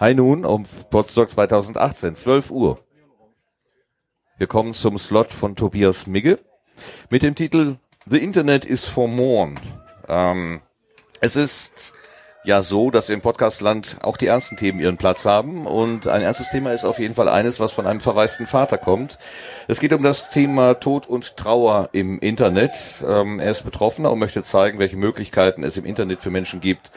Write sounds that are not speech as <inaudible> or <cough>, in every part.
Hi nun um Potsdok 2018, 12 Uhr. Wir kommen zum Slot von Tobias Migge mit dem Titel The Internet is for More. Ähm, es ist ja so, dass im Podcastland auch die ernsten Themen ihren Platz haben und ein ernstes Thema ist auf jeden Fall eines, was von einem verwaisten Vater kommt. Es geht um das Thema Tod und Trauer im Internet. Ähm, er ist Betroffener und möchte zeigen, welche Möglichkeiten es im Internet für Menschen gibt,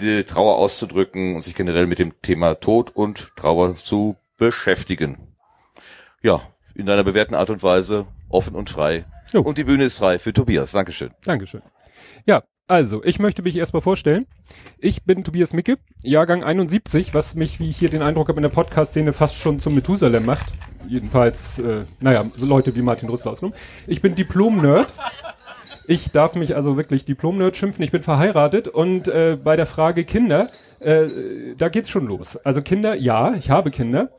die Trauer auszudrücken und sich generell mit dem Thema Tod und Trauer zu beschäftigen. Ja, in einer bewährten Art und Weise, offen und frei. Jo. Und die Bühne ist frei für Tobias. Dankeschön. Dankeschön. Ja, also, ich möchte mich erstmal vorstellen. Ich bin Tobias Micke, Jahrgang 71, was mich, wie ich hier den Eindruck habe, in der Podcast-Szene fast schon zum Methusalem macht. Jedenfalls, äh, naja, so Leute wie Martin Rüssler ausgenommen. Ich bin Diplom-Nerd. Ich darf mich also wirklich Diplom-Nerd schimpfen. Ich bin verheiratet und äh, bei der Frage Kinder, äh, da geht's schon los. Also Kinder, ja, ich habe Kinder.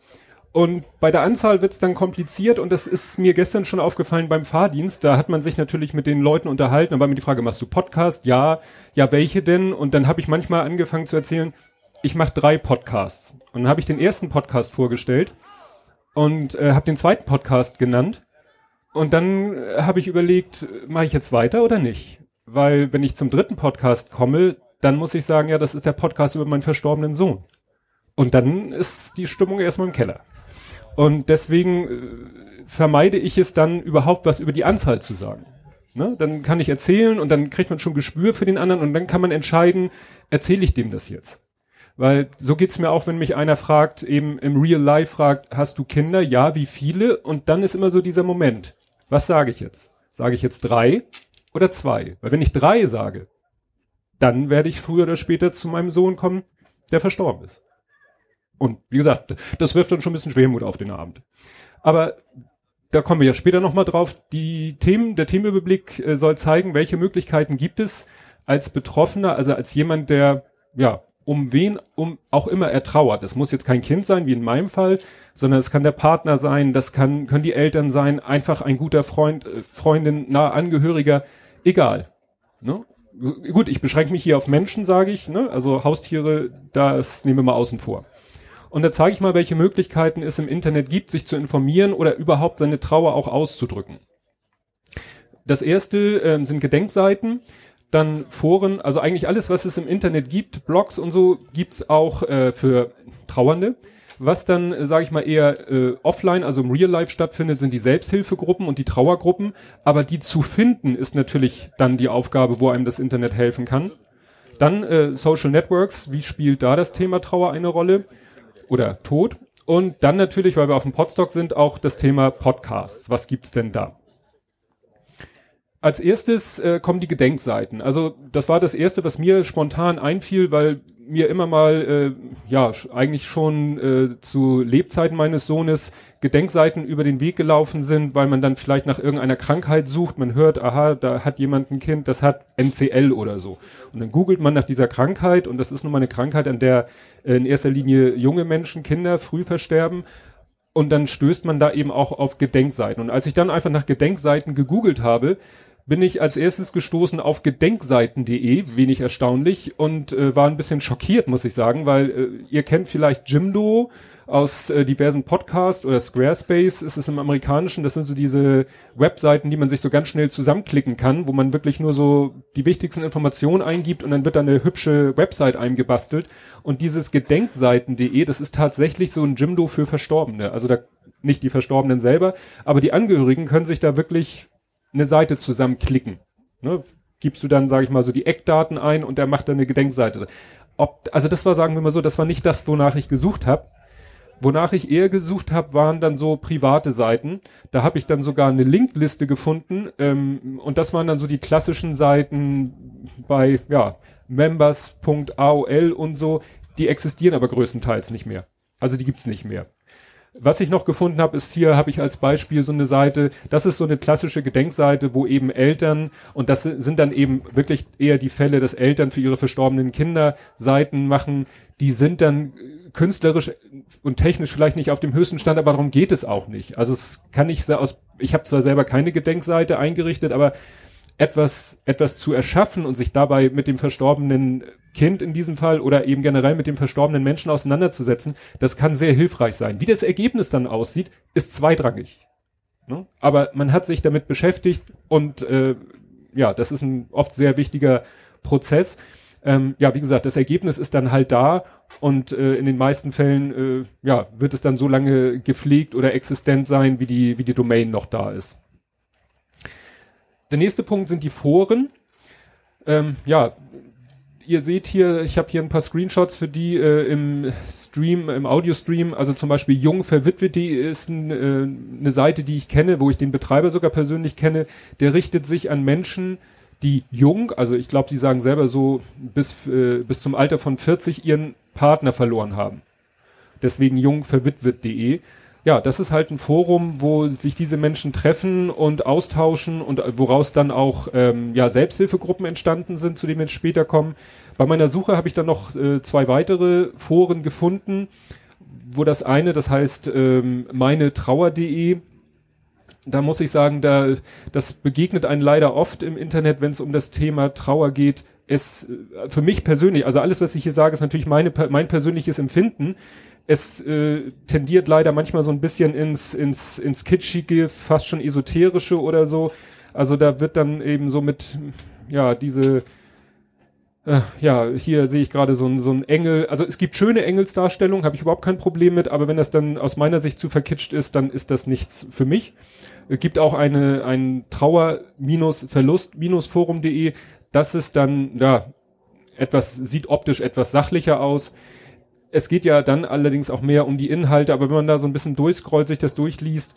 Und bei der Anzahl wird's dann kompliziert und das ist mir gestern schon aufgefallen beim Fahrdienst. Da hat man sich natürlich mit den Leuten unterhalten und war mir die Frage, machst du Podcast? Ja, ja, welche denn? Und dann habe ich manchmal angefangen zu erzählen, ich mache drei Podcasts. Und dann habe ich den ersten Podcast vorgestellt und äh, habe den zweiten Podcast genannt. Und dann äh, habe ich überlegt, mache ich jetzt weiter oder nicht? Weil wenn ich zum dritten Podcast komme, dann muss ich sagen, ja, das ist der Podcast über meinen verstorbenen Sohn. Und dann ist die Stimmung erstmal im Keller. Und deswegen äh, vermeide ich es dann überhaupt was über die Anzahl zu sagen. Ne? Dann kann ich erzählen und dann kriegt man schon Gespür für den anderen und dann kann man entscheiden, erzähle ich dem das jetzt? Weil so geht's mir auch, wenn mich einer fragt, eben im Real Life fragt, hast du Kinder? Ja, wie viele? Und dann ist immer so dieser Moment. Was sage ich jetzt? Sage ich jetzt drei oder zwei? Weil wenn ich drei sage, dann werde ich früher oder später zu meinem Sohn kommen, der verstorben ist. Und wie gesagt, das wirft dann schon ein bisschen Schwermut auf den Abend. Aber da kommen wir ja später nochmal drauf. Die Themen, der Themenüberblick äh, soll zeigen, welche Möglichkeiten gibt es als Betroffener, also als jemand, der, ja, um wen, um auch immer er trauert. Das muss jetzt kein Kind sein, wie in meinem Fall, sondern es kann der Partner sein, das kann, können die Eltern sein, einfach ein guter Freund, äh, Freundin, nahe Angehöriger, egal. Ne? Gut, ich beschränke mich hier auf Menschen, sage ich, ne? also Haustiere, das nehmen wir mal außen vor. Und da zeige ich mal, welche Möglichkeiten es im Internet gibt, sich zu informieren oder überhaupt seine Trauer auch auszudrücken. Das erste äh, sind Gedenkseiten, dann Foren, also eigentlich alles, was es im Internet gibt, Blogs und so, gibt's auch äh, für Trauernde. Was dann, äh, sage ich mal, eher äh, offline, also im Real Life stattfindet, sind die Selbsthilfegruppen und die Trauergruppen. Aber die zu finden, ist natürlich dann die Aufgabe, wo einem das Internet helfen kann. Dann äh, Social Networks, wie spielt da das Thema Trauer eine Rolle? oder Tod. Und dann natürlich, weil wir auf dem Podstock sind, auch das Thema Podcasts. Was gibt's denn da? Als erstes äh, kommen die Gedenkseiten. Also das war das erste, was mir spontan einfiel, weil mir immer mal, äh, ja, eigentlich schon äh, zu Lebzeiten meines Sohnes Gedenkseiten über den Weg gelaufen sind, weil man dann vielleicht nach irgendeiner Krankheit sucht. Man hört, aha, da hat jemand ein Kind, das hat NCL oder so. Und dann googelt man nach dieser Krankheit und das ist nun mal eine Krankheit, an der äh, in erster Linie junge Menschen, Kinder früh versterben. Und dann stößt man da eben auch auf Gedenkseiten. Und als ich dann einfach nach Gedenkseiten gegoogelt habe, bin ich als erstes gestoßen auf gedenkseiten.de, wenig erstaunlich, und äh, war ein bisschen schockiert, muss ich sagen, weil äh, ihr kennt vielleicht Jimdo aus äh, diversen Podcasts oder Squarespace ist es im Amerikanischen, das sind so diese Webseiten, die man sich so ganz schnell zusammenklicken kann, wo man wirklich nur so die wichtigsten Informationen eingibt und dann wird da eine hübsche Website eingebastelt. Und dieses gedenkseiten.de, das ist tatsächlich so ein Jimdo für Verstorbene. Also da nicht die Verstorbenen selber, aber die Angehörigen können sich da wirklich eine Seite zusammenklicken. Ne? Gibst du dann, sage ich mal, so die Eckdaten ein und der macht dann eine Gedenkseite. Ob, also das war, sagen wir mal so, das war nicht das, wonach ich gesucht habe. Wonach ich eher gesucht habe, waren dann so private Seiten. Da habe ich dann sogar eine Linkliste gefunden ähm, und das waren dann so die klassischen Seiten bei ja members.aol und so. Die existieren aber größtenteils nicht mehr. Also die gibt's nicht mehr. Was ich noch gefunden habe, ist hier habe ich als Beispiel so eine Seite, das ist so eine klassische Gedenkseite, wo eben Eltern, und das sind dann eben wirklich eher die Fälle, dass Eltern für ihre verstorbenen Kinder Seiten machen, die sind dann künstlerisch und technisch vielleicht nicht auf dem höchsten Stand, aber darum geht es auch nicht. Also es kann ich aus, ich habe zwar selber keine Gedenkseite eingerichtet, aber etwas, etwas zu erschaffen und sich dabei mit dem verstorbenen Kind in diesem Fall oder eben generell mit dem verstorbenen Menschen auseinanderzusetzen, das kann sehr hilfreich sein. Wie das Ergebnis dann aussieht, ist zweitrangig. Ne? Aber man hat sich damit beschäftigt und äh, ja, das ist ein oft sehr wichtiger Prozess. Ähm, ja, wie gesagt, das Ergebnis ist dann halt da und äh, in den meisten Fällen äh, ja, wird es dann so lange gepflegt oder existent sein, wie die, wie die Domain noch da ist. Der nächste Punkt sind die Foren. Ähm, ja, ihr seht hier, ich habe hier ein paar Screenshots für die äh, im Stream, im Audio-Stream. Also zum Beispiel Jung ist ein, äh, eine Seite, die ich kenne, wo ich den Betreiber sogar persönlich kenne. Der richtet sich an Menschen, die jung, also ich glaube, die sagen selber so bis äh, bis zum Alter von 40 ihren Partner verloren haben. Deswegen jungverwitwet.de ja, das ist halt ein Forum, wo sich diese Menschen treffen und austauschen und woraus dann auch ähm, ja, Selbsthilfegruppen entstanden sind, zu denen wir später kommen. Bei meiner Suche habe ich dann noch äh, zwei weitere Foren gefunden, wo das eine, das heißt ähm, meine Trauer.de, da muss ich sagen, da das begegnet einen leider oft im Internet, wenn es um das Thema Trauer geht. Es äh, für mich persönlich, also alles, was ich hier sage, ist natürlich meine mein persönliches Empfinden es äh, tendiert leider manchmal so ein bisschen ins, ins, ins Kitschige, fast schon esoterische oder so. Also da wird dann eben so mit, ja, diese, äh, ja, hier sehe ich gerade so ein, so ein Engel. Also es gibt schöne Engelsdarstellungen, habe ich überhaupt kein Problem mit, aber wenn das dann aus meiner Sicht zu verkitscht ist, dann ist das nichts für mich. Es gibt auch eine, ein Trauer-Verlust-Forum.de. Das ist dann, ja, etwas, sieht optisch etwas sachlicher aus es geht ja dann allerdings auch mehr um die Inhalte, aber wenn man da so ein bisschen durchscrollt, sich das durchliest,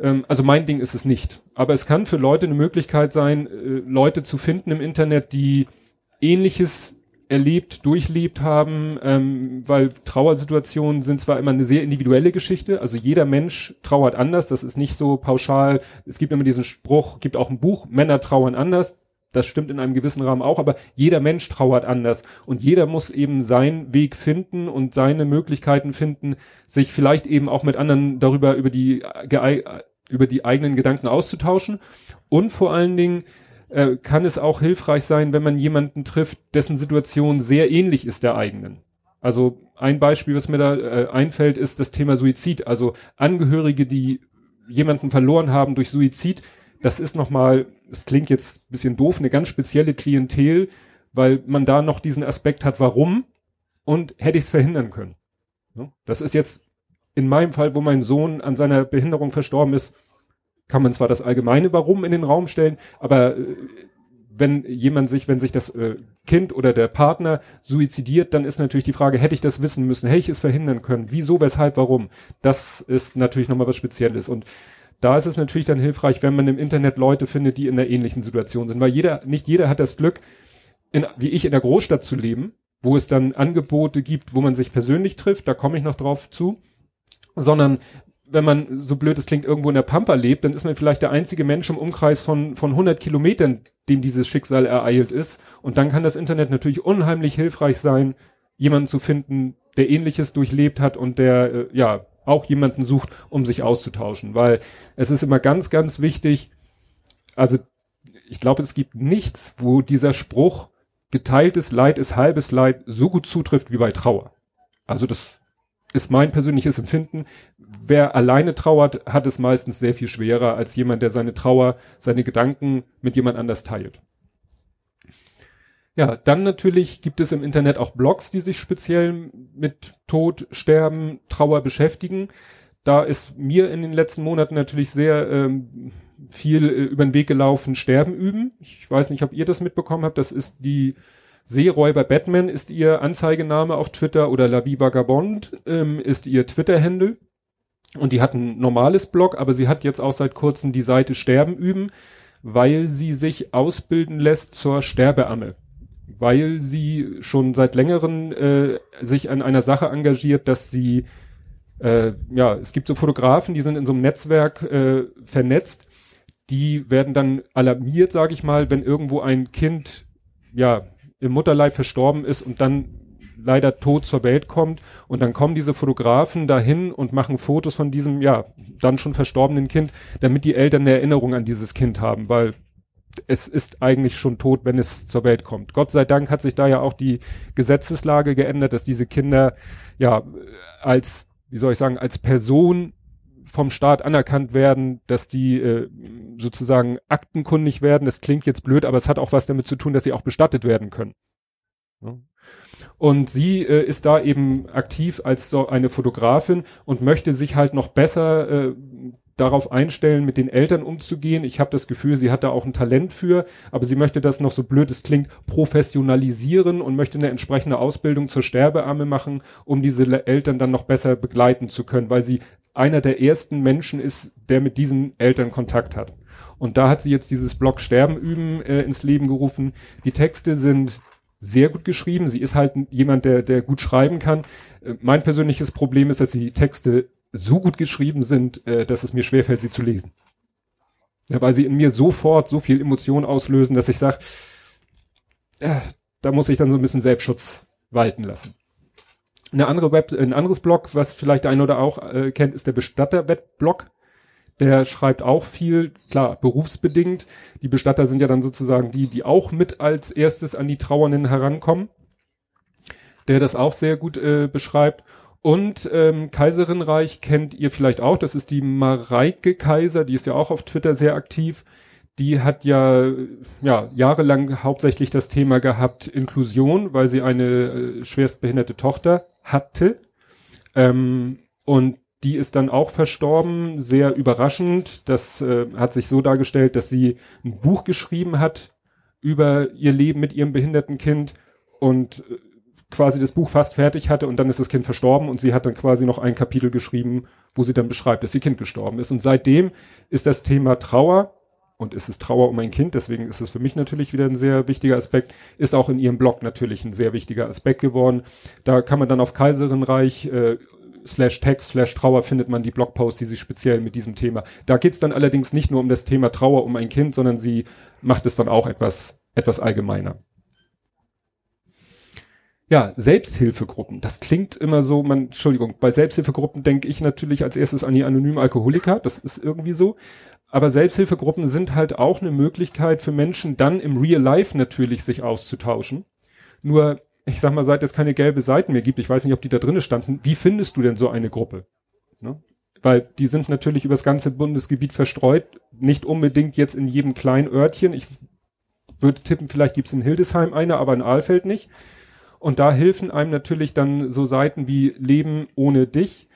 ähm, also mein Ding ist es nicht. Aber es kann für Leute eine Möglichkeit sein, äh, Leute zu finden im Internet, die ähnliches erlebt, durchlebt haben, ähm, weil Trauersituationen sind zwar immer eine sehr individuelle Geschichte, also jeder Mensch trauert anders, das ist nicht so pauschal. Es gibt immer diesen Spruch, gibt auch ein Buch, Männer trauern anders, das stimmt in einem gewissen Rahmen auch, aber jeder Mensch trauert anders und jeder muss eben seinen Weg finden und seine Möglichkeiten finden, sich vielleicht eben auch mit anderen darüber über die über die eigenen Gedanken auszutauschen und vor allen Dingen äh, kann es auch hilfreich sein, wenn man jemanden trifft, dessen Situation sehr ähnlich ist der eigenen. Also ein Beispiel, was mir da äh, einfällt, ist das Thema Suizid. Also Angehörige, die jemanden verloren haben durch Suizid, das ist nochmal, es klingt jetzt bisschen doof, eine ganz spezielle Klientel, weil man da noch diesen Aspekt hat, warum und hätte ich es verhindern können. Das ist jetzt in meinem Fall, wo mein Sohn an seiner Behinderung verstorben ist, kann man zwar das allgemeine Warum in den Raum stellen, aber äh, wenn jemand sich, wenn sich das äh, Kind oder der Partner suizidiert, dann ist natürlich die Frage, hätte ich das wissen müssen, hätte ich es verhindern können, wieso, weshalb, warum? Das ist natürlich nochmal was Spezielles und da ist es natürlich dann hilfreich, wenn man im Internet Leute findet, die in einer ähnlichen Situation sind, weil jeder, nicht jeder hat das Glück, in, wie ich in der Großstadt zu leben, wo es dann Angebote gibt, wo man sich persönlich trifft, da komme ich noch drauf zu, sondern wenn man, so blöd es klingt, irgendwo in der Pampa lebt, dann ist man vielleicht der einzige Mensch im Umkreis von, von 100 Kilometern, dem dieses Schicksal ereilt ist. Und dann kann das Internet natürlich unheimlich hilfreich sein, jemanden zu finden, der ähnliches durchlebt hat und der, äh, ja, auch jemanden sucht, um sich auszutauschen, weil es ist immer ganz, ganz wichtig, also ich glaube, es gibt nichts, wo dieser Spruch geteiltes Leid ist halbes Leid so gut zutrifft wie bei Trauer. Also das ist mein persönliches Empfinden. Wer alleine trauert, hat es meistens sehr viel schwerer als jemand, der seine Trauer, seine Gedanken mit jemand anders teilt. Ja, dann natürlich gibt es im Internet auch Blogs, die sich speziell mit Tod, Sterben, Trauer beschäftigen. Da ist mir in den letzten Monaten natürlich sehr ähm, viel äh, über den Weg gelaufen, Sterben üben. Ich weiß nicht, ob ihr das mitbekommen habt. Das ist die Seeräuber Batman ist ihr Anzeigename auf Twitter oder La Vie Vagabond ähm, ist ihr Twitter-Handle. Und die hat ein normales Blog, aber sie hat jetzt auch seit kurzem die Seite Sterben üben, weil sie sich ausbilden lässt zur Sterbeamme weil sie schon seit längerem äh, sich an einer Sache engagiert, dass sie äh, ja, es gibt so Fotografen, die sind in so einem Netzwerk äh, vernetzt, die werden dann alarmiert, sage ich mal, wenn irgendwo ein Kind ja im Mutterleib verstorben ist und dann leider tot zur Welt kommt. Und dann kommen diese Fotografen dahin und machen Fotos von diesem ja dann schon verstorbenen Kind, damit die Eltern eine Erinnerung an dieses Kind haben, weil es ist eigentlich schon tot, wenn es zur Welt kommt. Gott sei Dank hat sich da ja auch die Gesetzeslage geändert, dass diese Kinder ja als, wie soll ich sagen, als Person vom Staat anerkannt werden, dass die äh, sozusagen aktenkundig werden. Das klingt jetzt blöd, aber es hat auch was damit zu tun, dass sie auch bestattet werden können. Und sie äh, ist da eben aktiv als so eine Fotografin und möchte sich halt noch besser äh, darauf einstellen, mit den Eltern umzugehen. Ich habe das Gefühl, sie hat da auch ein Talent für, aber sie möchte das noch so blöd es klingt, professionalisieren und möchte eine entsprechende Ausbildung zur Sterbearme machen, um diese Eltern dann noch besser begleiten zu können, weil sie einer der ersten Menschen ist, der mit diesen Eltern Kontakt hat. Und da hat sie jetzt dieses Blog Sterben üben äh, ins Leben gerufen. Die Texte sind sehr gut geschrieben. Sie ist halt jemand, der, der gut schreiben kann. Äh, mein persönliches Problem ist, dass die Texte so gut geschrieben sind, äh, dass es mir schwerfällt, sie zu lesen. Ja, weil sie in mir sofort so viel Emotion auslösen, dass ich sage, äh, da muss ich dann so ein bisschen Selbstschutz walten lassen. Eine andere Web, ein anderes Blog, was vielleicht der eine oder auch äh, kennt, ist der Bestatter-Web-Blog. Der schreibt auch viel, klar, berufsbedingt. Die Bestatter sind ja dann sozusagen die, die auch mit als erstes an die Trauernden herankommen. Der das auch sehr gut äh, beschreibt. Und ähm, Kaiserinreich kennt ihr vielleicht auch. Das ist die Mareike Kaiser, die ist ja auch auf Twitter sehr aktiv. Die hat ja, ja jahrelang hauptsächlich das Thema gehabt Inklusion, weil sie eine äh, schwerstbehinderte Tochter hatte. Ähm, und die ist dann auch verstorben, sehr überraschend. Das äh, hat sich so dargestellt, dass sie ein Buch geschrieben hat über ihr Leben mit ihrem behinderten Kind und äh, quasi das Buch fast fertig hatte und dann ist das Kind verstorben und sie hat dann quasi noch ein Kapitel geschrieben, wo sie dann beschreibt, dass ihr Kind gestorben ist. Und seitdem ist das Thema Trauer und es ist Trauer um ein Kind, deswegen ist es für mich natürlich wieder ein sehr wichtiger Aspekt, ist auch in ihrem Blog natürlich ein sehr wichtiger Aspekt geworden. Da kann man dann auf Kaiserinreich äh, slash Text slash Trauer findet man die Blogposts, die sich speziell mit diesem Thema. Da geht's dann allerdings nicht nur um das Thema Trauer um ein Kind, sondern sie macht es dann auch etwas, etwas allgemeiner. Ja, Selbsthilfegruppen. Das klingt immer so, man, Entschuldigung, bei Selbsthilfegruppen denke ich natürlich als erstes an die anonymen Alkoholiker. Das ist irgendwie so. Aber Selbsthilfegruppen sind halt auch eine Möglichkeit für Menschen dann im Real Life natürlich sich auszutauschen. Nur ich sag mal, seit es keine gelbe Seiten mehr gibt, ich weiß nicht, ob die da drinnen standen, wie findest du denn so eine Gruppe? Ne? Weil die sind natürlich über das ganze Bundesgebiet verstreut, nicht unbedingt jetzt in jedem kleinen Örtchen. Ich würde tippen, vielleicht gibt's in Hildesheim eine, aber in Ahlfeld nicht. Und da helfen einem natürlich dann so Seiten wie Leben ohne dich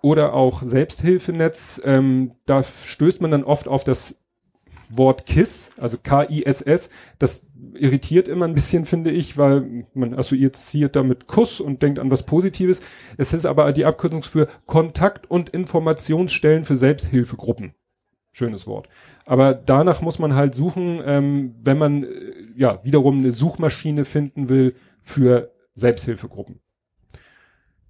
oder auch Selbsthilfenetz. Ähm, da stößt man dann oft auf das Wort KISS, also K-I-S-S, das irritiert immer ein bisschen, <laughs> finde ich, weil man assoziiert damit Kuss und denkt an was Positives. Es ist aber die Abkürzung für Kontakt- und Informationsstellen für Selbsthilfegruppen. Schönes Wort. Aber danach muss man halt suchen, ähm, wenn man äh, ja wiederum eine Suchmaschine finden will für Selbsthilfegruppen.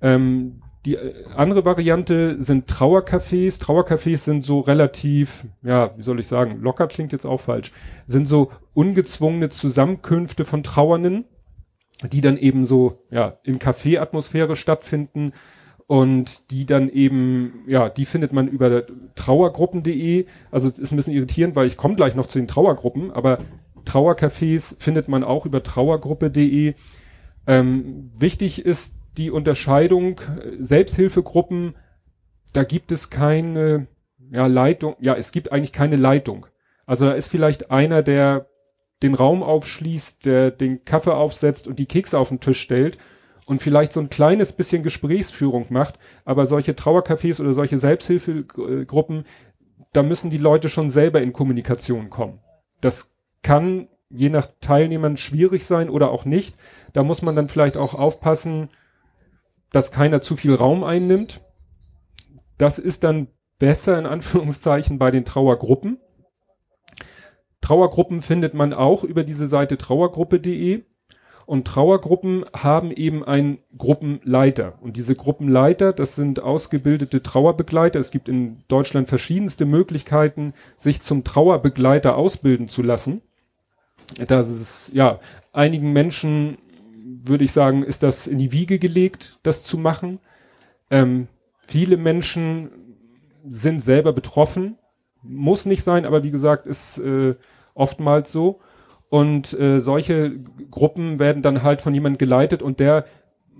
Ähm, die äh, andere Variante sind Trauercafés. Trauercafés sind so relativ, ja, wie soll ich sagen, locker klingt jetzt auch falsch, sind so ungezwungene Zusammenkünfte von Trauernden, die dann eben so, ja, in Café-Atmosphäre stattfinden und die dann eben, ja, die findet man über trauergruppen.de. Also es ist ein bisschen irritierend, weil ich komme gleich noch zu den Trauergruppen, aber Trauercafés findet man auch über trauergruppe.de. Ähm, wichtig ist die Unterscheidung äh, Selbsthilfegruppen, da gibt es keine ja, Leitung, ja, es gibt eigentlich keine Leitung. Also da ist vielleicht einer, der den Raum aufschließt, der den Kaffee aufsetzt und die Kekse auf den Tisch stellt und vielleicht so ein kleines bisschen Gesprächsführung macht, aber solche Trauercafés oder solche Selbsthilfegruppen, da müssen die Leute schon selber in Kommunikation kommen. Das kann je nach Teilnehmern schwierig sein oder auch nicht. Da muss man dann vielleicht auch aufpassen, dass keiner zu viel Raum einnimmt. Das ist dann besser in Anführungszeichen bei den Trauergruppen. Trauergruppen findet man auch über diese Seite trauergruppe.de und Trauergruppen haben eben einen Gruppenleiter und diese Gruppenleiter, das sind ausgebildete Trauerbegleiter. Es gibt in Deutschland verschiedenste Möglichkeiten, sich zum Trauerbegleiter ausbilden zu lassen. Das ist ja einigen Menschen würde ich sagen, ist das in die Wiege gelegt, das zu machen. Ähm, viele Menschen sind selber betroffen, muss nicht sein, aber wie gesagt, ist äh, oftmals so. Und äh, solche Gruppen werden dann halt von jemand geleitet und der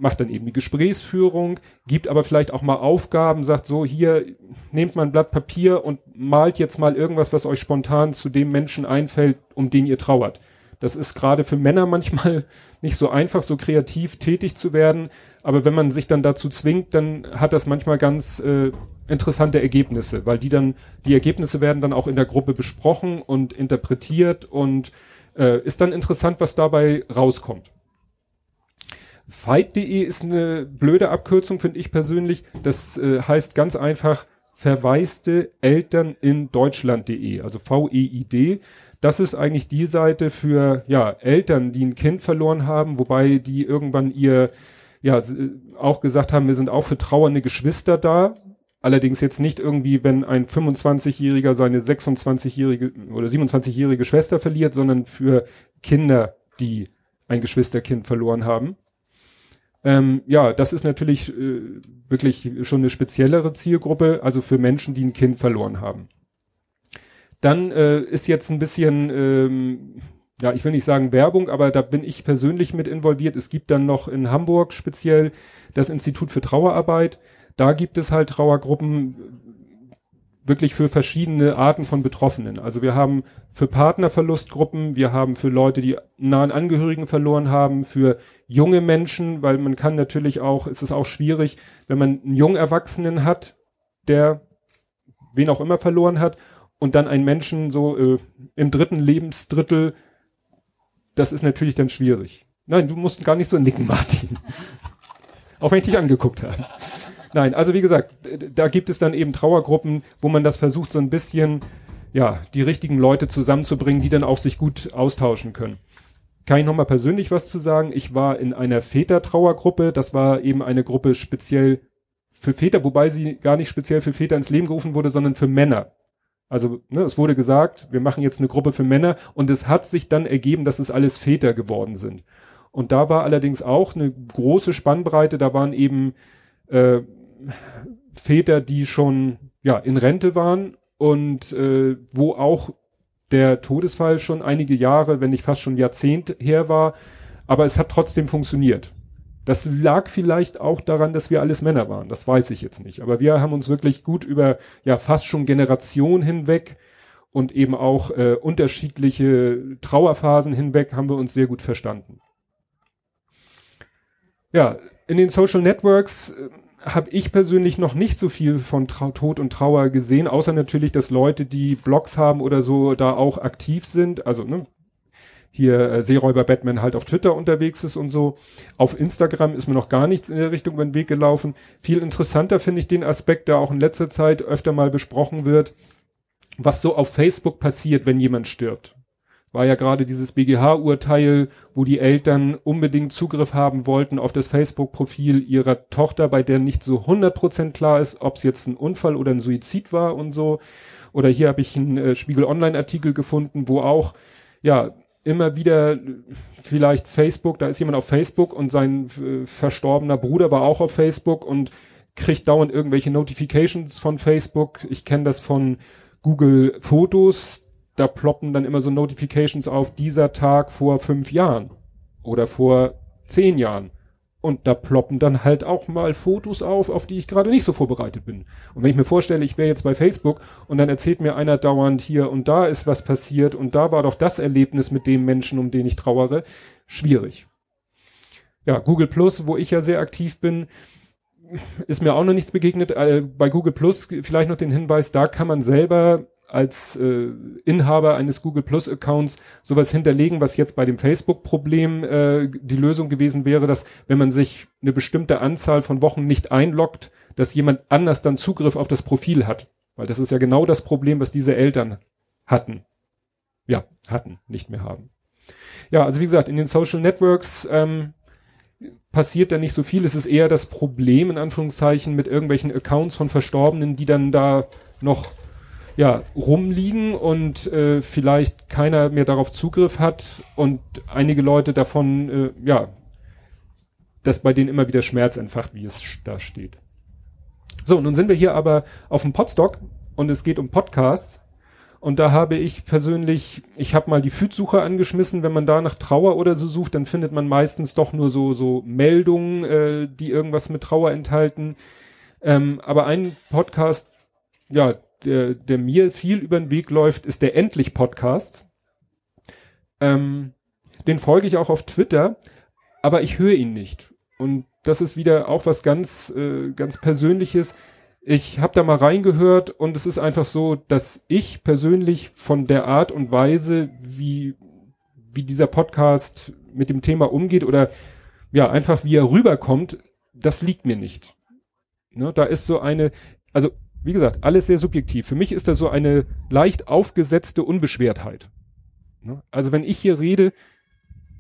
macht dann eben die Gesprächsführung, gibt aber vielleicht auch mal Aufgaben, sagt so, hier, nehmt mal ein Blatt Papier und malt jetzt mal irgendwas, was euch spontan zu dem Menschen einfällt, um den ihr trauert. Das ist gerade für Männer manchmal <laughs> nicht so einfach, so kreativ tätig zu werden. Aber wenn man sich dann dazu zwingt, dann hat das manchmal ganz äh, interessante Ergebnisse, weil die dann, die Ergebnisse werden dann auch in der Gruppe besprochen und interpretiert und äh, ist dann interessant, was dabei rauskommt. Fight.de ist eine blöde Abkürzung, finde ich persönlich. Das äh, heißt ganz einfach verwaiste Eltern in Deutschland.de, also V-E-I-D. Das ist eigentlich die Seite für ja Eltern, die ein Kind verloren haben, wobei die irgendwann ihr ja auch gesagt haben, wir sind auch für trauernde Geschwister da. Allerdings jetzt nicht irgendwie, wenn ein 25-Jähriger seine 26-jährige oder 27-jährige Schwester verliert, sondern für Kinder, die ein Geschwisterkind verloren haben. Ähm, ja, das ist natürlich äh, wirklich schon eine speziellere Zielgruppe, also für Menschen, die ein Kind verloren haben. Dann äh, ist jetzt ein bisschen, ähm, ja, ich will nicht sagen Werbung, aber da bin ich persönlich mit involviert. Es gibt dann noch in Hamburg speziell das Institut für Trauerarbeit. Da gibt es halt Trauergruppen wirklich für verschiedene Arten von Betroffenen. Also wir haben für Partnerverlustgruppen, wir haben für Leute, die nahen Angehörigen verloren haben, für junge Menschen, weil man kann natürlich auch, es ist auch schwierig, wenn man einen jungen Erwachsenen hat, der wen auch immer verloren hat und dann einen Menschen so äh, im dritten Lebensdrittel, das ist natürlich dann schwierig. Nein, du musst gar nicht so nicken, Martin. <laughs> Auch wenn ich dich angeguckt habe. Nein, also wie gesagt, da gibt es dann eben Trauergruppen, wo man das versucht, so ein bisschen, ja, die richtigen Leute zusammenzubringen, die dann auch sich gut austauschen können. Kann ich nochmal persönlich was zu sagen? Ich war in einer Väter-Trauergruppe. Das war eben eine Gruppe speziell für Väter, wobei sie gar nicht speziell für Väter ins Leben gerufen wurde, sondern für Männer. Also ne, es wurde gesagt, wir machen jetzt eine Gruppe für Männer und es hat sich dann ergeben, dass es alles Väter geworden sind. Und da war allerdings auch eine große Spannbreite, da waren eben äh, Väter, die schon ja in Rente waren und äh, wo auch der Todesfall schon einige Jahre, wenn nicht fast schon Jahrzehnt her war, aber es hat trotzdem funktioniert. Das lag vielleicht auch daran, dass wir alles Männer waren. Das weiß ich jetzt nicht. Aber wir haben uns wirklich gut über ja fast schon Generationen hinweg und eben auch äh, unterschiedliche Trauerphasen hinweg haben wir uns sehr gut verstanden. Ja, in den Social Networks äh, habe ich persönlich noch nicht so viel von Trau Tod und Trauer gesehen, außer natürlich, dass Leute, die Blogs haben oder so, da auch aktiv sind. Also ne, hier äh, Seeräuber Batman halt auf Twitter unterwegs ist und so. Auf Instagram ist mir noch gar nichts in der Richtung über den Weg gelaufen. Viel interessanter finde ich den Aspekt, der auch in letzter Zeit öfter mal besprochen wird, was so auf Facebook passiert, wenn jemand stirbt. War ja gerade dieses BGH-Urteil, wo die Eltern unbedingt Zugriff haben wollten auf das Facebook-Profil ihrer Tochter, bei der nicht so 100% klar ist, ob es jetzt ein Unfall oder ein Suizid war und so. Oder hier habe ich einen äh, Spiegel Online-Artikel gefunden, wo auch ja immer wieder vielleicht Facebook, da ist jemand auf Facebook und sein äh, verstorbener Bruder war auch auf Facebook und kriegt dauernd irgendwelche Notifications von Facebook. Ich kenne das von Google Fotos, da ploppen dann immer so Notifications auf dieser Tag vor fünf Jahren oder vor zehn Jahren. Und da ploppen dann halt auch mal Fotos auf, auf die ich gerade nicht so vorbereitet bin. Und wenn ich mir vorstelle, ich wäre jetzt bei Facebook und dann erzählt mir einer dauernd hier und da ist was passiert und da war doch das Erlebnis mit dem Menschen, um den ich trauere, schwierig. Ja, Google Plus, wo ich ja sehr aktiv bin, ist mir auch noch nichts begegnet. Äh, bei Google Plus vielleicht noch den Hinweis, da kann man selber als äh, Inhaber eines Google Plus Accounts sowas hinterlegen, was jetzt bei dem Facebook-Problem äh, die Lösung gewesen wäre, dass wenn man sich eine bestimmte Anzahl von Wochen nicht einloggt, dass jemand anders dann Zugriff auf das Profil hat. Weil das ist ja genau das Problem, was diese Eltern hatten. Ja, hatten, nicht mehr haben. Ja, also wie gesagt, in den Social Networks ähm, passiert da nicht so viel. Es ist eher das Problem, in Anführungszeichen, mit irgendwelchen Accounts von Verstorbenen, die dann da noch ja, rumliegen und äh, vielleicht keiner mehr darauf Zugriff hat und einige Leute davon, äh, ja, dass bei denen immer wieder Schmerz entfacht, wie es da steht. So, nun sind wir hier aber auf dem Podstock und es geht um Podcasts Und da habe ich persönlich, ich habe mal die Fütsuche angeschmissen, wenn man da nach Trauer oder so sucht, dann findet man meistens doch nur so so Meldungen, äh, die irgendwas mit Trauer enthalten. Ähm, aber ein Podcast, ja, der, der mir viel über den Weg läuft, ist der Endlich Podcast. Ähm, den folge ich auch auf Twitter, aber ich höre ihn nicht. Und das ist wieder auch was ganz, äh, ganz Persönliches ich habe da mal reingehört und es ist einfach so, dass ich persönlich von der Art und Weise, wie, wie dieser Podcast mit dem Thema umgeht oder ja, einfach wie er rüberkommt, das liegt mir nicht. Ne, da ist so eine, also wie gesagt, alles sehr subjektiv. Für mich ist da so eine leicht aufgesetzte Unbeschwertheit. Ne? Also wenn ich hier rede,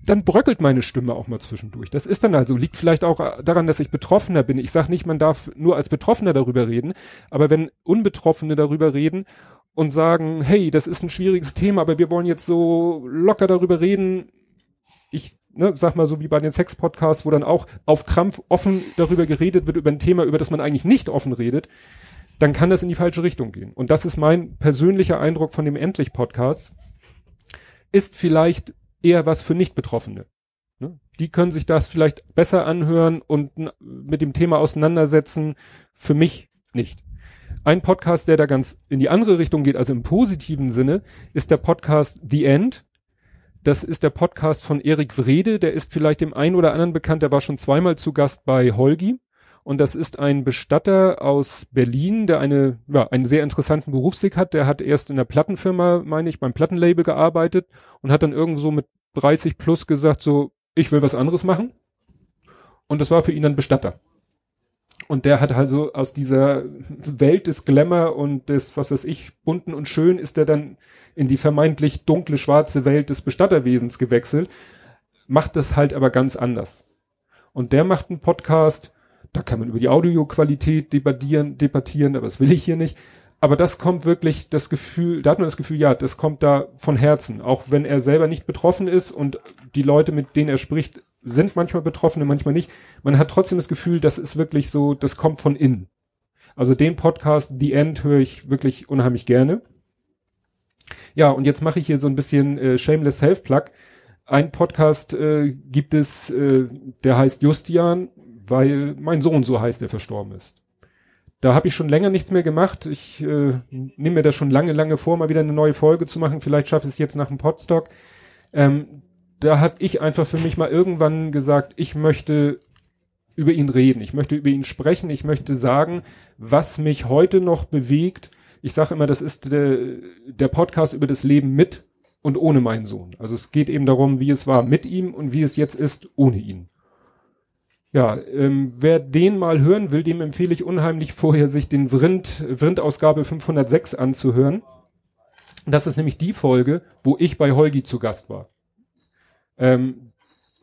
dann bröckelt meine Stimme auch mal zwischendurch. Das ist dann also, liegt vielleicht auch daran, dass ich Betroffener bin. Ich sage nicht, man darf nur als Betroffener darüber reden, aber wenn Unbetroffene darüber reden und sagen, hey, das ist ein schwieriges Thema, aber wir wollen jetzt so locker darüber reden, ich ne, sag mal so wie bei den Sex-Podcasts, wo dann auch auf Krampf offen darüber geredet wird, über ein Thema, über das man eigentlich nicht offen redet, dann kann das in die falsche Richtung gehen. Und das ist mein persönlicher Eindruck von dem Endlich-Podcast. Ist vielleicht eher was für Nicht-Betroffene. Ne? Die können sich das vielleicht besser anhören und mit dem Thema auseinandersetzen. Für mich nicht. Ein Podcast, der da ganz in die andere Richtung geht, also im positiven Sinne, ist der Podcast The End. Das ist der Podcast von Erik Wrede, der ist vielleicht dem einen oder anderen bekannt, der war schon zweimal zu Gast bei Holgi. Und das ist ein Bestatter aus Berlin, der eine, ja, einen sehr interessanten Berufsweg hat. Der hat erst in der Plattenfirma, meine ich, beim Plattenlabel gearbeitet und hat dann irgendwo mit 30 plus gesagt, so, ich will was anderes machen. Und das war für ihn dann Bestatter. Und der hat also aus dieser Welt des Glamour und des, was weiß ich, bunten und schön, ist er dann in die vermeintlich dunkle, schwarze Welt des Bestatterwesens gewechselt, macht das halt aber ganz anders. Und der macht einen Podcast, da kann man über die Audioqualität debattieren, debattieren, aber das will ich hier nicht. Aber das kommt wirklich das Gefühl, da hat man das Gefühl, ja, das kommt da von Herzen, auch wenn er selber nicht betroffen ist und die Leute, mit denen er spricht, sind manchmal Betroffene, manchmal nicht. Man hat trotzdem das Gefühl, das ist wirklich so, das kommt von innen. Also den Podcast The End höre ich wirklich unheimlich gerne. Ja, und jetzt mache ich hier so ein bisschen äh, Shameless Self-Plug. Ein Podcast äh, gibt es, äh, der heißt Justian, weil mein Sohn so heißt, der verstorben ist. Da habe ich schon länger nichts mehr gemacht. Ich äh, nehme mir das schon lange, lange vor, mal wieder eine neue Folge zu machen. Vielleicht schaffe ich es jetzt nach dem Podstock. Ähm, da habe ich einfach für mich mal irgendwann gesagt, ich möchte über ihn reden. Ich möchte über ihn sprechen. Ich möchte sagen, was mich heute noch bewegt. Ich sage immer, das ist der, der Podcast über das Leben mit und ohne meinen Sohn. Also es geht eben darum, wie es war mit ihm und wie es jetzt ist ohne ihn. Ja, ähm, wer den mal hören will, dem empfehle ich unheimlich vorher, sich den Vrind, Vrind-Ausgabe 506 anzuhören. Das ist nämlich die Folge, wo ich bei Holgi zu Gast war. Ähm,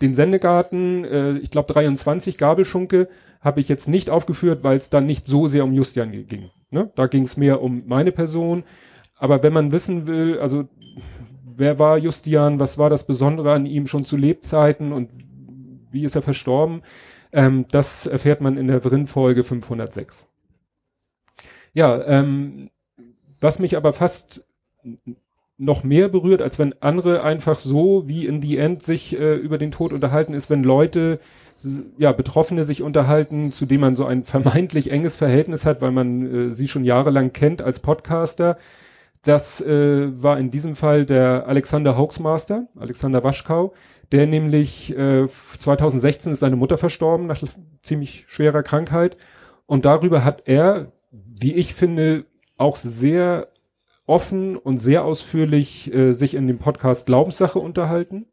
den Sendegarten, äh, ich glaube 23 Gabelschunke, habe ich jetzt nicht aufgeführt, weil es dann nicht so sehr um Justian ging. Ne? Da ging es mehr um meine Person. Aber wenn man wissen will, also wer war Justian, was war das Besondere an ihm schon zu Lebzeiten und wie ist er verstorben, ähm, das erfährt man in der Vrin-Folge 506. Ja, ähm, was mich aber fast noch mehr berührt, als wenn andere einfach so wie in The End sich äh, über den Tod unterhalten, ist, wenn Leute, ja, Betroffene sich unterhalten, zu dem man so ein vermeintlich enges Verhältnis hat, weil man äh, sie schon jahrelang kennt als Podcaster. Das äh, war in diesem Fall der Alexander Hoaxmaster, Alexander Waschkau, der nämlich äh, 2016 ist seine Mutter verstorben nach ziemlich schwerer Krankheit und darüber hat er, wie ich finde, auch sehr offen und sehr ausführlich äh, sich in dem Podcast Glaubenssache unterhalten.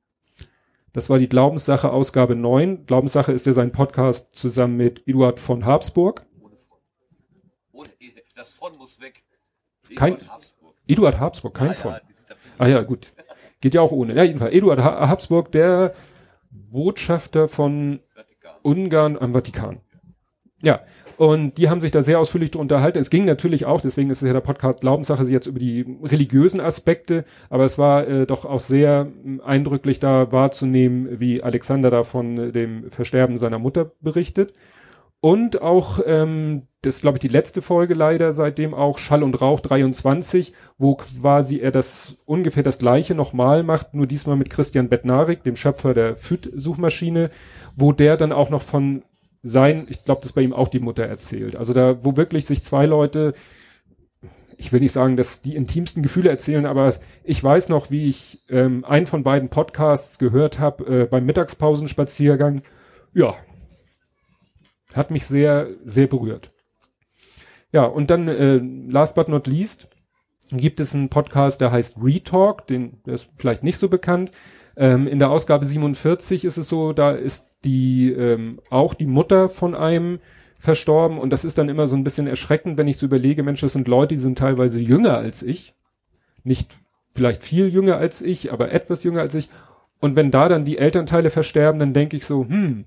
Das war die Glaubenssache Ausgabe 9. Glaubenssache ist ja sein Podcast zusammen mit Eduard von Habsburg. Ohne von. Ohne, das von muss weg. Eduard kein, Habsburg. Eduard Habsburg, kein ah, von. Ja, ah ja, gut. Geht ja auch ohne. Ja, jedenfalls. Eduard Habsburg, der Botschafter von Ungarn am Vatikan. Ja. Und die haben sich da sehr ausführlich drunter unterhalten. Es ging natürlich auch, deswegen ist es ja der Podcast Glaubenssache jetzt über die religiösen Aspekte, aber es war äh, doch auch sehr äh, eindrücklich da wahrzunehmen, wie Alexander da von äh, dem Versterben seiner Mutter berichtet. Und auch, ähm, das glaube ich, die letzte Folge leider, seitdem auch Schall und Rauch 23, wo quasi er das ungefähr das gleiche nochmal macht, nur diesmal mit Christian Bednarik, dem Schöpfer der FÜD-Suchmaschine, wo der dann auch noch von sein, ich glaube, das bei ihm auch die Mutter erzählt. Also da, wo wirklich sich zwei Leute, ich will nicht sagen, dass die intimsten Gefühle erzählen, aber ich weiß noch, wie ich ähm, einen von beiden Podcasts gehört habe äh, beim Mittagspausenspaziergang. Ja, hat mich sehr, sehr berührt. Ja, und dann, äh, last but not least, gibt es einen Podcast, der heißt Retalk, den, der ist vielleicht nicht so bekannt. Ähm, in der Ausgabe 47 ist es so, da ist die, ähm, auch die Mutter von einem verstorben und das ist dann immer so ein bisschen erschreckend, wenn ich so überlege, Mensch, das sind Leute, die sind teilweise jünger als ich. Nicht vielleicht viel jünger als ich, aber etwas jünger als ich. Und wenn da dann die Elternteile versterben, dann denke ich so, hm,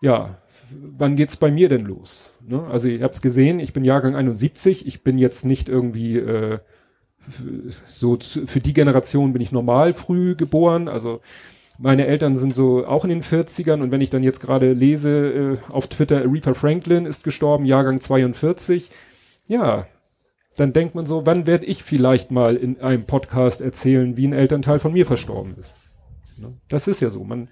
ja, wann geht's bei mir denn los? Ne? Also ihr habt's gesehen, ich bin Jahrgang 71, ich bin jetzt nicht irgendwie äh, so für die Generation bin ich normal früh geboren, also meine Eltern sind so auch in den 40ern und wenn ich dann jetzt gerade lese äh, auf Twitter, Aretha Franklin ist gestorben, Jahrgang 42, ja, dann denkt man so, wann werde ich vielleicht mal in einem Podcast erzählen, wie ein Elternteil von mir verstorben ist? Ne? Das ist ja so. Man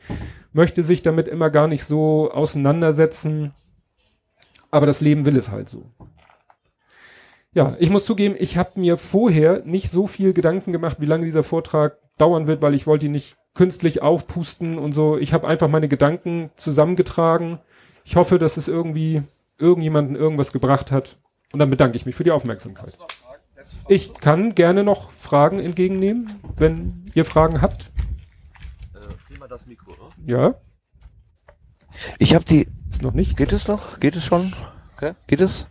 möchte sich damit immer gar nicht so auseinandersetzen, aber das Leben will es halt so. Ja, ich muss zugeben, ich habe mir vorher nicht so viel Gedanken gemacht, wie lange dieser Vortrag dauern wird, weil ich wollte ihn nicht künstlich aufpusten und so. Ich habe einfach meine Gedanken zusammengetragen. Ich hoffe, dass es irgendwie irgendjemanden irgendwas gebracht hat. Und dann bedanke ich mich für die Aufmerksamkeit. Ich kann gerne noch Fragen entgegennehmen, wenn ihr Fragen habt mal das Mikro, oder? Ja. Ich habe die. Ist noch nicht. Geht es noch? Geht es schon? Okay. Geht es?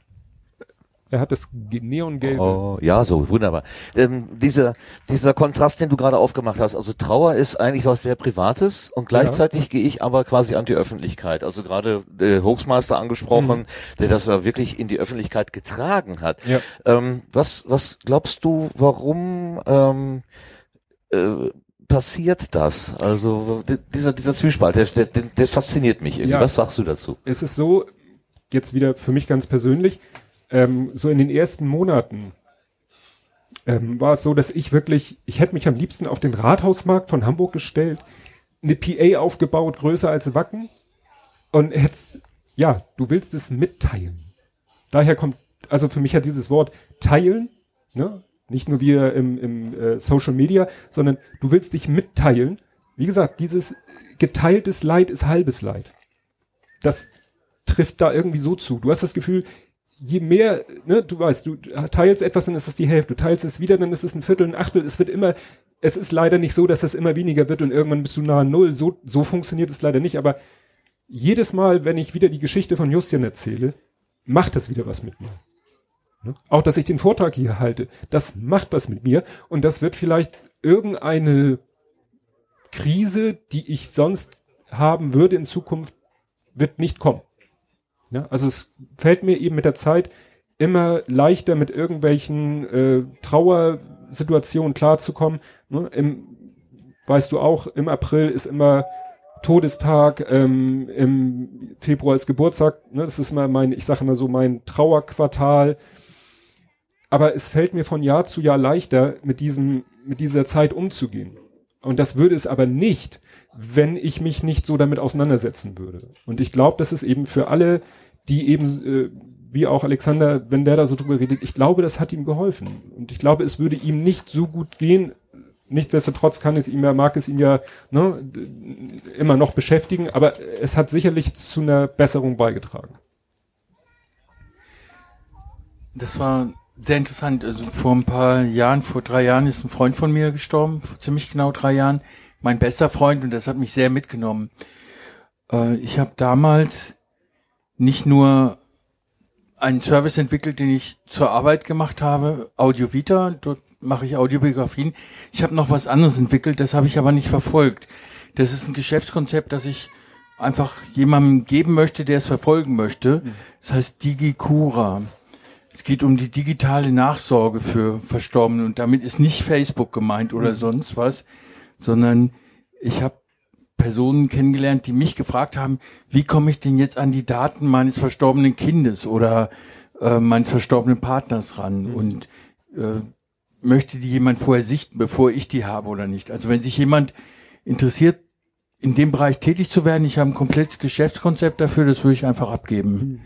Er hat das Neongelbe. Oh, ja, so, wunderbar. Ähm, dieser, dieser Kontrast, den du gerade aufgemacht hast, also Trauer ist eigentlich was sehr Privates und gleichzeitig ja. gehe ich aber quasi an die Öffentlichkeit. Also gerade der Hoaxmaster angesprochen, mhm. der das ja wirklich in die Öffentlichkeit getragen hat. Ja. Ähm, was, was glaubst du, warum ähm, äh, passiert das? Also dieser, dieser Zwiespalt, der, der, der fasziniert mich irgendwie. Ja, Was sagst du dazu? Es ist so, jetzt wieder für mich ganz persönlich, ähm, so in den ersten Monaten ähm, war es so, dass ich wirklich, ich hätte mich am liebsten auf den Rathausmarkt von Hamburg gestellt, eine PA aufgebaut, größer als Wacken und jetzt, ja, du willst es mitteilen. Daher kommt, also für mich hat dieses Wort teilen, ne, nicht nur wir im, im äh, Social Media, sondern du willst dich mitteilen. Wie gesagt, dieses geteiltes Leid ist halbes Leid. Das trifft da irgendwie so zu. Du hast das Gefühl, je mehr, ne, du weißt, du teilst etwas, dann ist es die Hälfte. Du teilst es wieder, dann ist es ein Viertel, ein Achtel. Es wird immer, es ist leider nicht so, dass es immer weniger wird und irgendwann bist du nahe Null. So, so funktioniert es leider nicht. Aber jedes Mal, wenn ich wieder die Geschichte von Justian erzähle, macht es wieder was mit mir. Ne? Auch, dass ich den Vortrag hier halte, das macht was mit mir und das wird vielleicht irgendeine Krise, die ich sonst haben würde in Zukunft, wird nicht kommen. Ja, also es fällt mir eben mit der Zeit immer leichter mit irgendwelchen äh, Trauersituationen klarzukommen. Ne? Im, weißt du auch, im April ist immer Todestag, ähm, im Februar ist Geburtstag, ne? das ist immer mein, ich sage immer so mein Trauerquartal aber es fällt mir von Jahr zu Jahr leichter, mit diesem, mit dieser Zeit umzugehen. Und das würde es aber nicht, wenn ich mich nicht so damit auseinandersetzen würde. Und ich glaube, das ist eben für alle, die eben, äh, wie auch Alexander, wenn der da so drüber redet, ich glaube, das hat ihm geholfen. Und ich glaube, es würde ihm nicht so gut gehen. Nichtsdestotrotz kann es ihm ja, mag es ihn ja ne, immer noch beschäftigen, aber es hat sicherlich zu einer Besserung beigetragen. Das war sehr interessant. Also vor ein paar Jahren, vor drei Jahren ist ein Freund von mir gestorben, vor ziemlich genau drei Jahren. Mein bester Freund und das hat mich sehr mitgenommen. Äh, ich habe damals nicht nur einen Service entwickelt, den ich zur Arbeit gemacht habe, Audio Vita, dort mache ich Audiobiografien. Ich habe noch was anderes entwickelt, das habe ich aber nicht verfolgt. Das ist ein Geschäftskonzept, das ich einfach jemandem geben möchte, der es verfolgen möchte. Mhm. Das heißt DigiCura. Es geht um die digitale Nachsorge für Verstorbene und damit ist nicht Facebook gemeint oder mhm. sonst was, sondern ich habe Personen kennengelernt, die mich gefragt haben, wie komme ich denn jetzt an die Daten meines verstorbenen Kindes oder äh, meines verstorbenen Partners ran mhm. und äh, möchte die jemand vorher sichten, bevor ich die habe oder nicht. Also wenn sich jemand interessiert, in dem Bereich tätig zu werden, ich habe ein komplettes Geschäftskonzept dafür, das würde ich einfach abgeben.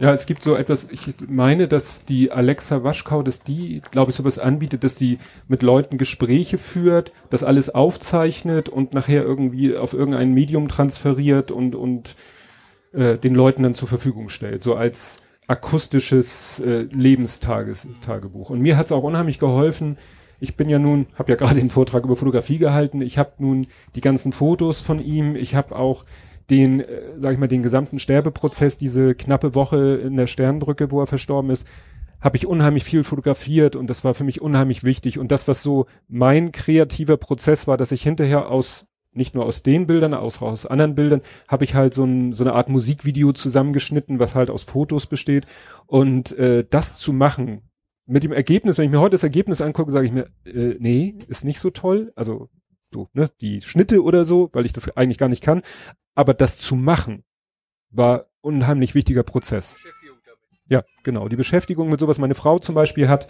Ja, es gibt so etwas, ich meine, dass die Alexa Waschkau, dass die, glaube ich, sowas anbietet, dass sie mit Leuten Gespräche führt, das alles aufzeichnet und nachher irgendwie auf irgendein Medium transferiert und, und äh, den Leuten dann zur Verfügung stellt, so als akustisches äh, Lebenstagebuch. Und mir hat es auch unheimlich geholfen, ich bin ja nun, habe ja <laughs> gerade den Vortrag über Fotografie gehalten. Ich habe nun die ganzen Fotos von ihm. Ich habe auch den, äh, sag ich mal, den gesamten Sterbeprozess, diese knappe Woche in der Sternbrücke, wo er verstorben ist, habe ich unheimlich viel fotografiert und das war für mich unheimlich wichtig. Und das, was so mein kreativer Prozess war, dass ich hinterher aus nicht nur aus den Bildern, auch aus anderen Bildern, habe ich halt so, ein, so eine Art Musikvideo zusammengeschnitten, was halt aus Fotos besteht. Und äh, das zu machen, mit dem Ergebnis, wenn ich mir heute das Ergebnis angucke, sage ich mir, äh, nee, ist nicht so toll. Also so, ne, die Schnitte oder so, weil ich das eigentlich gar nicht kann. Aber das zu machen, war unheimlich wichtiger Prozess. Ja, genau. Die Beschäftigung mit sowas. Meine Frau zum Beispiel hat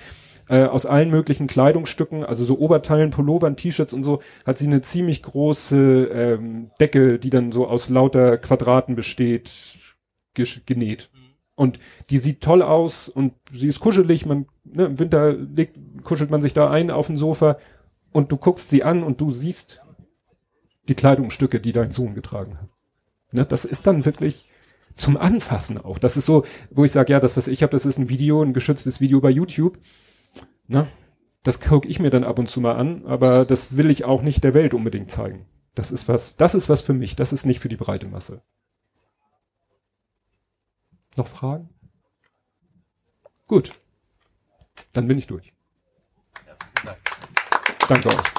äh, aus allen möglichen Kleidungsstücken, also so Oberteilen, Pullovern, T-Shirts und so, hat sie eine ziemlich große ähm, Decke, die dann so aus lauter Quadraten besteht, genäht. Und die sieht toll aus und sie ist kuschelig. Man, ne, im Winter legt, kuschelt man sich da ein auf dem Sofa und du guckst sie an und du siehst die Kleidungsstücke, die dein Sohn getragen hat. Ne, das ist dann wirklich zum Anfassen auch. Das ist so, wo ich sage, ja, das, was ich habe, das ist ein Video, ein geschütztes Video bei YouTube. Ne? Das gucke ich mir dann ab und zu mal an, aber das will ich auch nicht der Welt unbedingt zeigen. Das ist was, das ist was für mich, das ist nicht für die breite Masse. Noch Fragen? Gut. Dann bin ich durch. Danke euch.